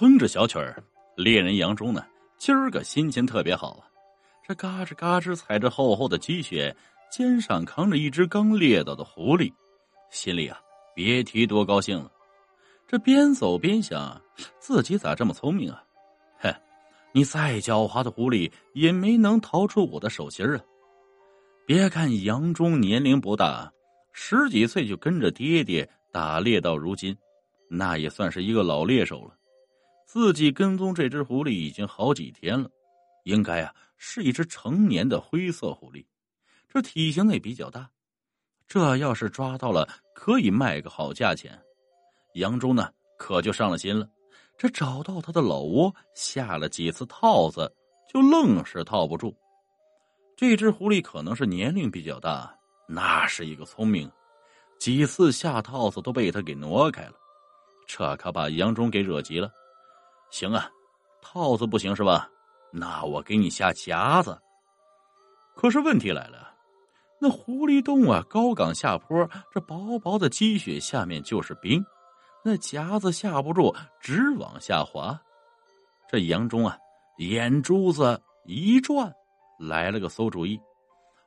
哼着小曲儿，猎人杨忠呢，今儿个心情特别好啊！这嘎吱嘎吱踩着厚厚的积雪，肩上扛着一只刚猎到的狐狸，心里啊别提多高兴了。这边走边想，自己咋这么聪明啊？哼，你再狡猾的狐狸也没能逃出我的手心啊！别看杨忠年龄不大，十几岁就跟着爹爹打猎到如今，那也算是一个老猎手了。自己跟踪这只狐狸已经好几天了，应该啊是一只成年的灰色狐狸，这体型也比较大。这要是抓到了，可以卖个好价钱。杨忠呢可就上了心了，这找到他的老窝，下了几次套子，就愣是套不住。这只狐狸可能是年龄比较大，那是一个聪明，几次下套子都被他给挪开了，这可把杨忠给惹急了。行啊，套子不行是吧？那我给你下夹子。可是问题来了，那狐狸洞啊，高岗下坡，这薄薄的积雪下面就是冰，那夹子下不住，直往下滑。这杨忠啊，眼珠子一转，来了个馊主意，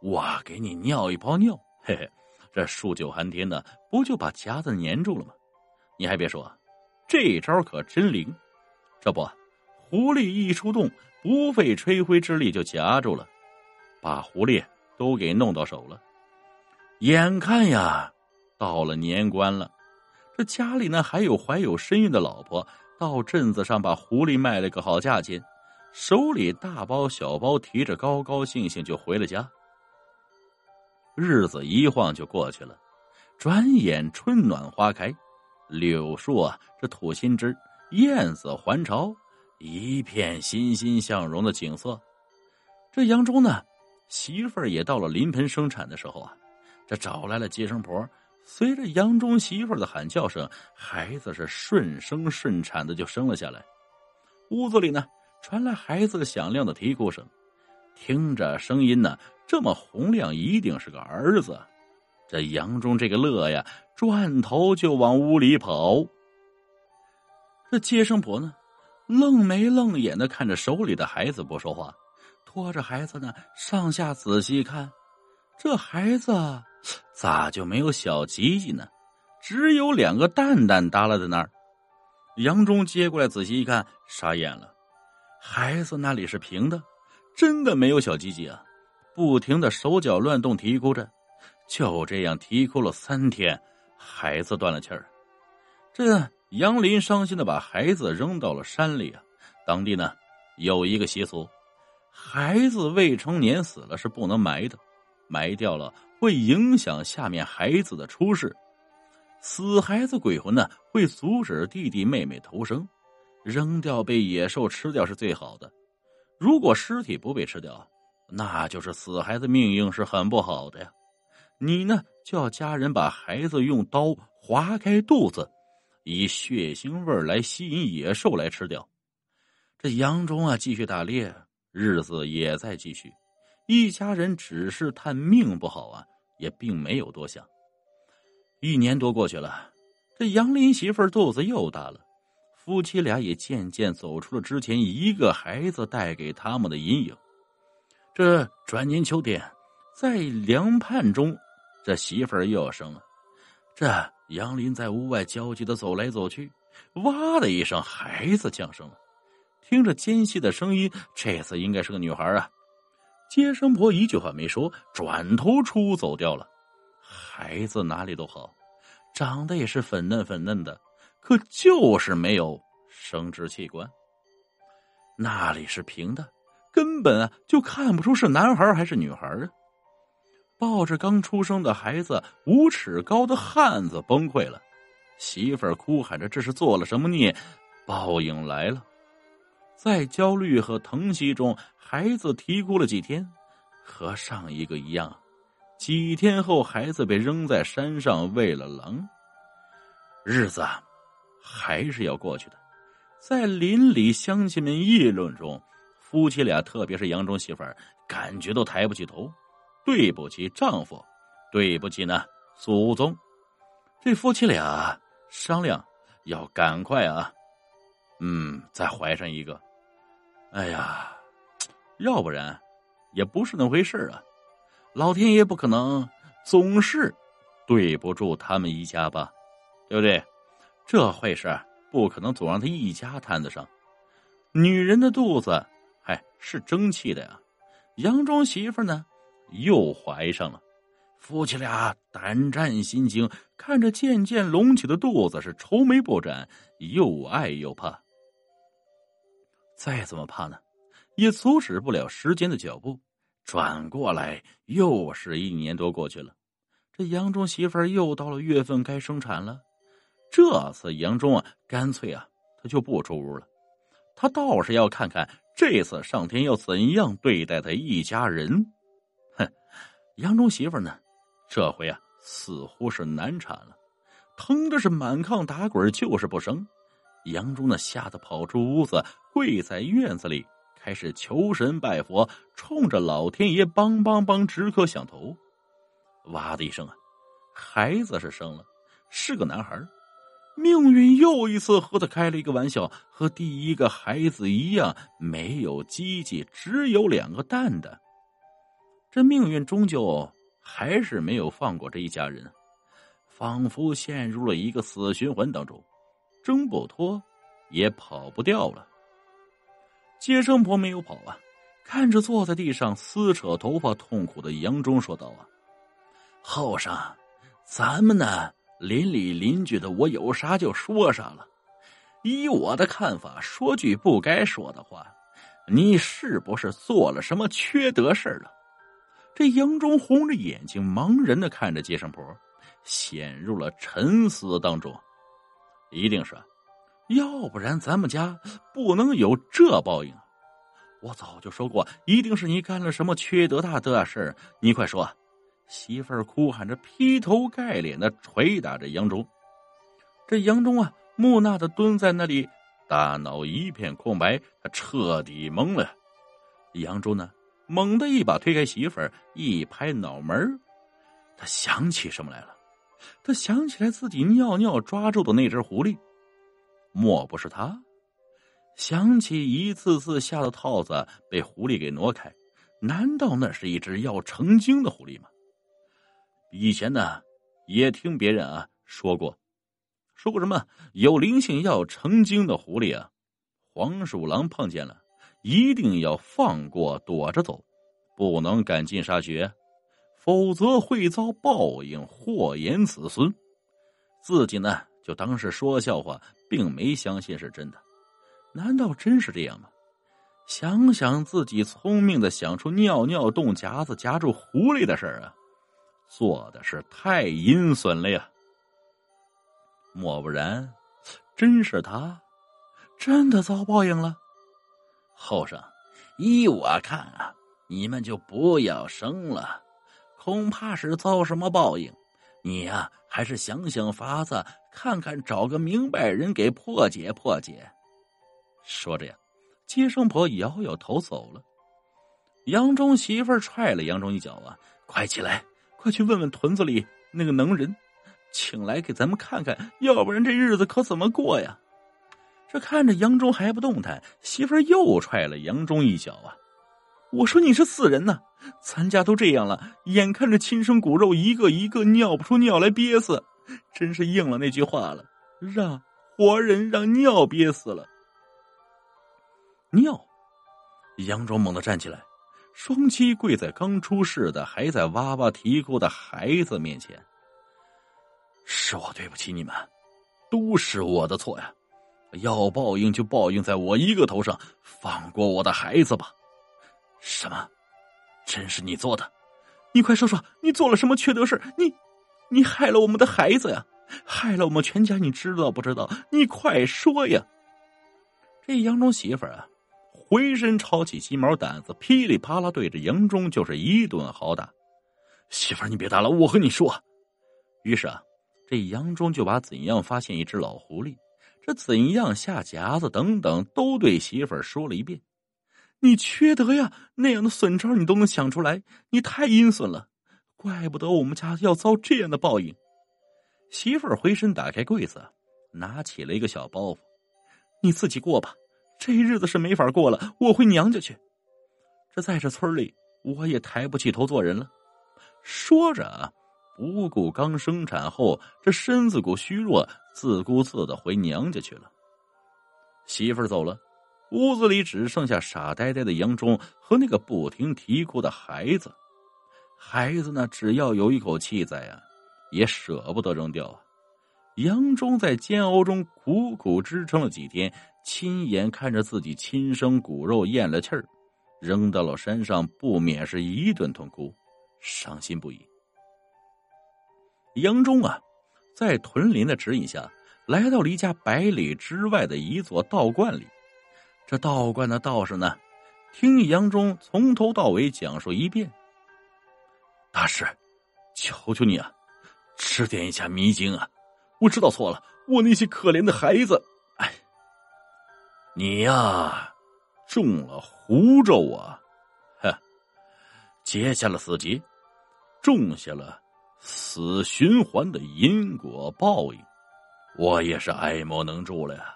我给你尿一泡尿，嘿嘿，这数九寒天的，不就把夹子粘住了吗？你还别说，这招可真灵。这不，狐狸一出洞，不费吹灰之力就夹住了，把狐狸都给弄到手了。眼看呀，到了年关了，这家里呢还有怀有身孕的老婆，到镇子上把狐狸卖了个好价钱，手里大包小包提着，高高兴兴就回了家。日子一晃就过去了，转眼春暖花开，柳树啊，这吐新枝。燕子还巢，一片欣欣向荣的景色。这杨忠呢，媳妇儿也到了临盆生产的时候啊，这找来了接生婆。随着杨忠媳妇的喊叫声，孩子是顺生顺产的就生了下来。屋子里呢，传来孩子的响亮的啼哭声，听着声音呢，这么洪亮，一定是个儿子。这杨忠这个乐呀，转头就往屋里跑。这接生婆呢，愣眉愣眼的看着手里的孩子不说话，拖着孩子呢上下仔细看，这孩子咋就没有小鸡鸡呢？只有两个蛋蛋耷拉在那儿。杨忠接过来仔细一看，傻眼了，孩子那里是平的，真的没有小鸡鸡啊！不停的手脚乱动，啼哭着，就这样啼哭了三天，孩子断了气儿，这。杨林伤心的把孩子扔到了山里啊！当地呢有一个习俗，孩子未成年死了是不能埋的，埋掉了会影响下面孩子的出世。死孩子鬼魂呢会阻止弟弟妹妹投生，扔掉被野兽吃掉是最好的。如果尸体不被吃掉，那就是死孩子命运是很不好的呀。你呢就要家人把孩子用刀划开肚子。以血腥味来吸引野兽来吃掉。这杨忠啊，继续打猎，日子也在继续。一家人只是叹命不好啊，也并没有多想。一年多过去了，这杨林媳妇肚子又大了，夫妻俩也渐渐走出了之前一个孩子带给他们的阴影。这转年秋天，在凉畔中，这媳妇儿又要生了。这。杨林在屋外焦急的走来走去，哇的一声，孩子降生了。听着尖细的声音，这次应该是个女孩啊！接生婆一句话没说，转头出走掉了。孩子哪里都好，长得也是粉嫩粉嫩的，可就是没有生殖器官。那里是平的，根本啊就看不出是男孩还是女孩啊！抱着刚出生的孩子，五尺高的汉子崩溃了。媳妇儿哭喊着：“这是做了什么孽？报应来了！”在焦虑和疼惜中，孩子啼哭了几天，和上一个一样。几天后，孩子被扔在山上喂了狼。日子还是要过去的。在邻里乡亲们议论中，夫妻俩，特别是杨忠媳妇儿，感觉都抬不起头。对不起，丈夫，对不起呢，祖宗。这夫妻俩商量，要赶快啊，嗯，再怀上一个。哎呀，要不然也不是那回事啊！老天爷不可能总是对不住他们一家吧？对不对？这坏事不可能总让他一家摊子上。女人的肚子，嗨，是争气的呀。杨庄媳妇呢，又怀上了。夫妻俩胆战心惊，看着渐渐隆起的肚子，是愁眉不展，又爱又怕。再怎么怕呢，也阻止不了时间的脚步。转过来，又是一年多过去了。这杨忠媳妇儿又到了月份该生产了。这次杨忠啊，干脆啊，他就不出屋了。他倒是要看看这次上天要怎样对待他一家人。哼，杨忠媳妇呢，这回啊，似乎是难产了，疼的是满炕打滚，就是不生。杨忠呢，吓得跑出屋子，跪在院子里，开始求神拜佛，冲着老天爷梆梆梆直磕响头。哇的一声啊，孩子是生了，是个男孩。命运又一次和他开了一个玩笑，和第一个孩子一样，没有鸡鸡，只有两个蛋蛋。这命运终究还是没有放过这一家人，仿佛陷入了一个死循环当中。挣不脱，也跑不掉了。接生婆没有跑啊，看着坐在地上撕扯头发、痛苦的杨忠说道：“啊，后生，咱们呢，邻里邻居的，我有啥就说啥了。以我的看法，说句不该说的话，你是不是做了什么缺德事了？”这杨忠红着眼睛，茫然的看着接生婆，陷入了沉思当中。一定是，要不然咱们家不能有这报应。我早就说过，一定是你干了什么缺德大的事儿。你快说！媳妇儿哭喊着，劈头盖脸的捶打着杨忠。这杨忠啊，木讷的蹲在那里，大脑一片空白，他彻底懵了。杨忠呢，猛地一把推开媳妇儿，一拍脑门他想起什么来了。他想起来自己尿尿抓住的那只狐狸，莫不是他？想起一次次下的套子被狐狸给挪开，难道那是一只要成精的狐狸吗？以前呢，也听别人啊说过，说过什么有灵性要成精的狐狸啊，黄鼠狼碰见了，一定要放过躲着走，不能赶尽杀绝。否则会遭报应，祸延子孙。自己呢，就当是说笑话，并没相信是真的。难道真是这样吗？想想自己聪明的想出尿尿洞夹子夹住狐狸的事儿啊，做的是太阴损了呀！莫不然，真是他，真的遭报应了？后生，依我看啊，你们就不要生了。恐怕是遭什么报应，你呀，还是想想法子，看看找个明白人给破解破解。说着呀，接生婆摇摇头走了。杨忠媳妇踹了杨忠一脚啊，快起来，快去问问屯子里那个能人，请来给咱们看看，要不然这日子可怎么过呀？这看着杨忠还不动弹，媳妇又踹了杨忠一脚啊。我说你是死人呐！咱家都这样了，眼看着亲生骨肉一个一个尿不出尿来憋死，真是应了那句话了，让活人让尿憋死了。尿！杨忠猛地站起来，双膝跪在刚出世的还在哇哇啼哭的孩子面前。是我对不起你们，都是我的错呀！要报应就报应在我一个头上，放过我的孩子吧。什么？真是你做的？你快说说，你做了什么缺德事你，你害了我们的孩子呀，害了我们全家，你知道不知道？你快说呀！这杨忠媳妇啊，浑身抄起鸡毛掸子，噼里啪啦对着杨忠就是一顿好打。媳妇，你别打了，我和你说。于是啊，这杨忠就把怎样发现一只老狐狸，这怎样下夹子等等，都对媳妇儿说了一遍。你缺德呀！那样的损招你都能想出来，你太阴损了，怪不得我们家要遭这样的报应。媳妇儿回身打开柜子，拿起了一个小包袱，你自己过吧，这日子是没法过了，我回娘家去。这在这村里，我也抬不起头做人了。说着，不顾刚生产后这身子骨虚弱，自顾自的回娘家去了。媳妇儿走了，屋子里只剩下傻呆呆的杨忠和那个不停啼哭的孩子。孩子呢，只要有一口气在啊，也舍不得扔掉啊。杨忠在煎熬中苦苦支撑了几天，亲眼看着自己亲生骨肉咽了气儿，扔到了山上，不免是一顿痛哭，伤心不已。杨忠啊，在屯林的指引下。来到了离家百里之外的一座道观里，这道观的道士呢，听杨忠从头到尾讲述一遍。大师，求求你啊，指点一下迷津啊！我知道错了，我那些可怜的孩子，哎，你呀，中了狐咒啊，哼，结下了死结，种下了死循环的因果报应。我也是爱莫能助了呀！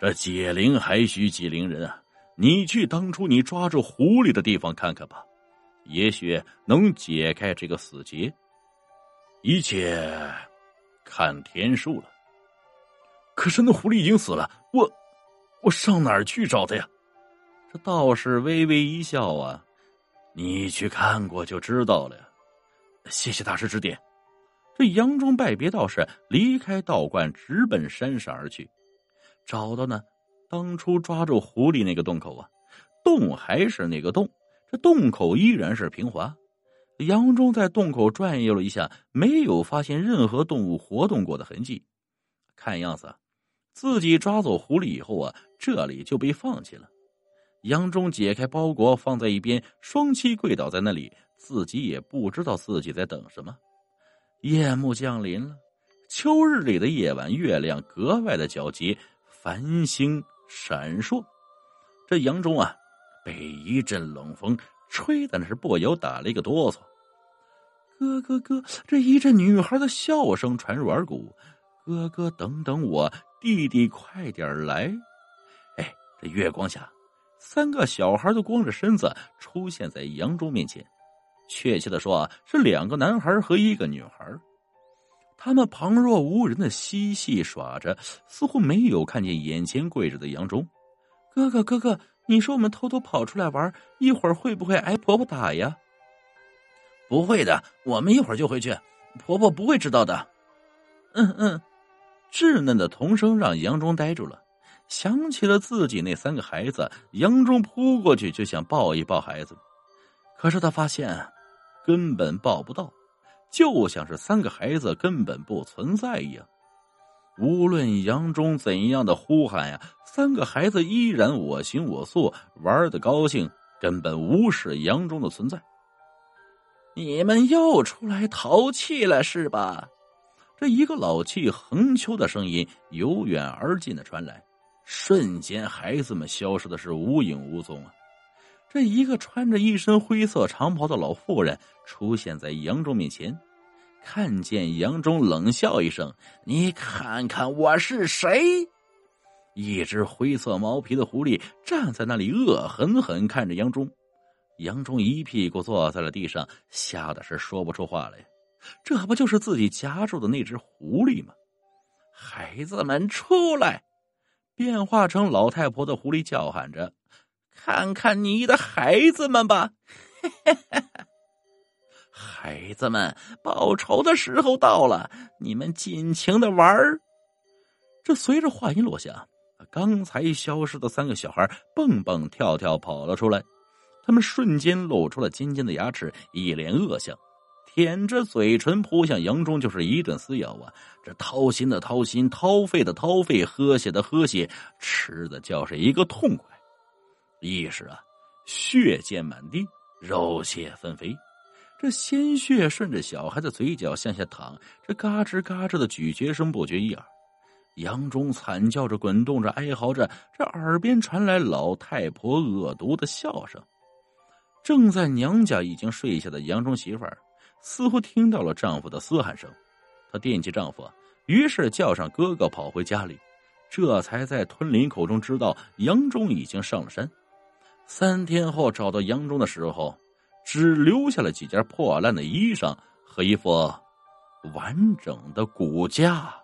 这解铃还需系铃人啊！你去当初你抓住狐狸的地方看看吧，也许能解开这个死结。一切看天数了。可是那狐狸已经死了，我我上哪儿去找他呀？这道士微微一笑啊，你去看过就知道了呀。谢谢大师指点。这杨忠拜别道士，离开道观，直奔山上而去。找到呢，当初抓住狐狸那个洞口啊，洞还是那个洞，这洞口依然是平滑。杨忠在洞口转悠了一下，没有发现任何动物活动过的痕迹。看样子，自己抓走狐狸以后啊，这里就被放弃了。杨忠解开包裹，放在一边，双膝跪倒在那里，自己也不知道自己在等什么。夜幕降临了，秋日里的夜晚，月亮格外的皎洁，繁星闪烁。这杨忠啊，被一阵冷风吹的那是不由打了一个哆嗦。哥哥哥，这一阵女孩的笑声传入耳骨。哥哥，等等我，弟弟快点来。哎，这月光下，三个小孩都光着身子出现在杨忠面前。确切的说啊，是两个男孩和一个女孩，他们旁若无人的嬉戏耍着，似乎没有看见眼前跪着的杨忠。哥哥，哥哥，你说我们偷偷跑出来玩，一会儿会不会挨婆婆打呀？不会的，我们一会儿就回去，婆婆不会知道的。嗯嗯，稚嫩的童声让杨忠呆住了，想起了自己那三个孩子，杨忠扑过去就想抱一抱孩子，可是他发现。根本抱不到，就像是三个孩子根本不存在一样。无论杨忠怎样的呼喊呀，三个孩子依然我行我素，玩的高兴，根本无视杨忠的存在。你们又出来淘气了是吧？这一个老气横秋的声音由远而近的传来，瞬间孩子们消失的是无影无踪啊！这一个穿着一身灰色长袍的老妇人出现在杨忠面前，看见杨忠，冷笑一声：“你看看我是谁？”一只灰色毛皮的狐狸站在那里，恶狠狠看着杨忠。杨忠一屁股坐在了地上，吓得是说不出话来。这不就是自己夹住的那只狐狸吗？孩子们出来！变化成老太婆的狐狸叫喊着。看看你的孩子们吧，孩子们，报仇的时候到了，你们尽情的玩儿。这随着话音落下，刚才消失的三个小孩蹦蹦跳跳跑了出来，他们瞬间露出了尖尖的牙齿，一脸恶相，舔着嘴唇扑向杨忠，就是一顿撕咬啊！这掏心的掏心，掏肺的掏肺，喝血的喝血，吃的叫是一个痛快。一时啊，血溅满地，肉血纷飞，这鲜血顺着小孩的嘴角向下淌，这嘎吱嘎吱的咀嚼声不绝于耳。杨忠惨叫着，滚动着，哀嚎着，这耳边传来老太婆恶毒的笑声。正在娘家已经睡下的杨忠媳妇儿，似乎听到了丈夫的嘶喊声，她惦记丈夫，于是叫上哥哥跑回家里。这才在吞林口中知道杨忠已经上了山。三天后找到杨忠的时候，只留下了几件破烂的衣裳和一副完整的骨架。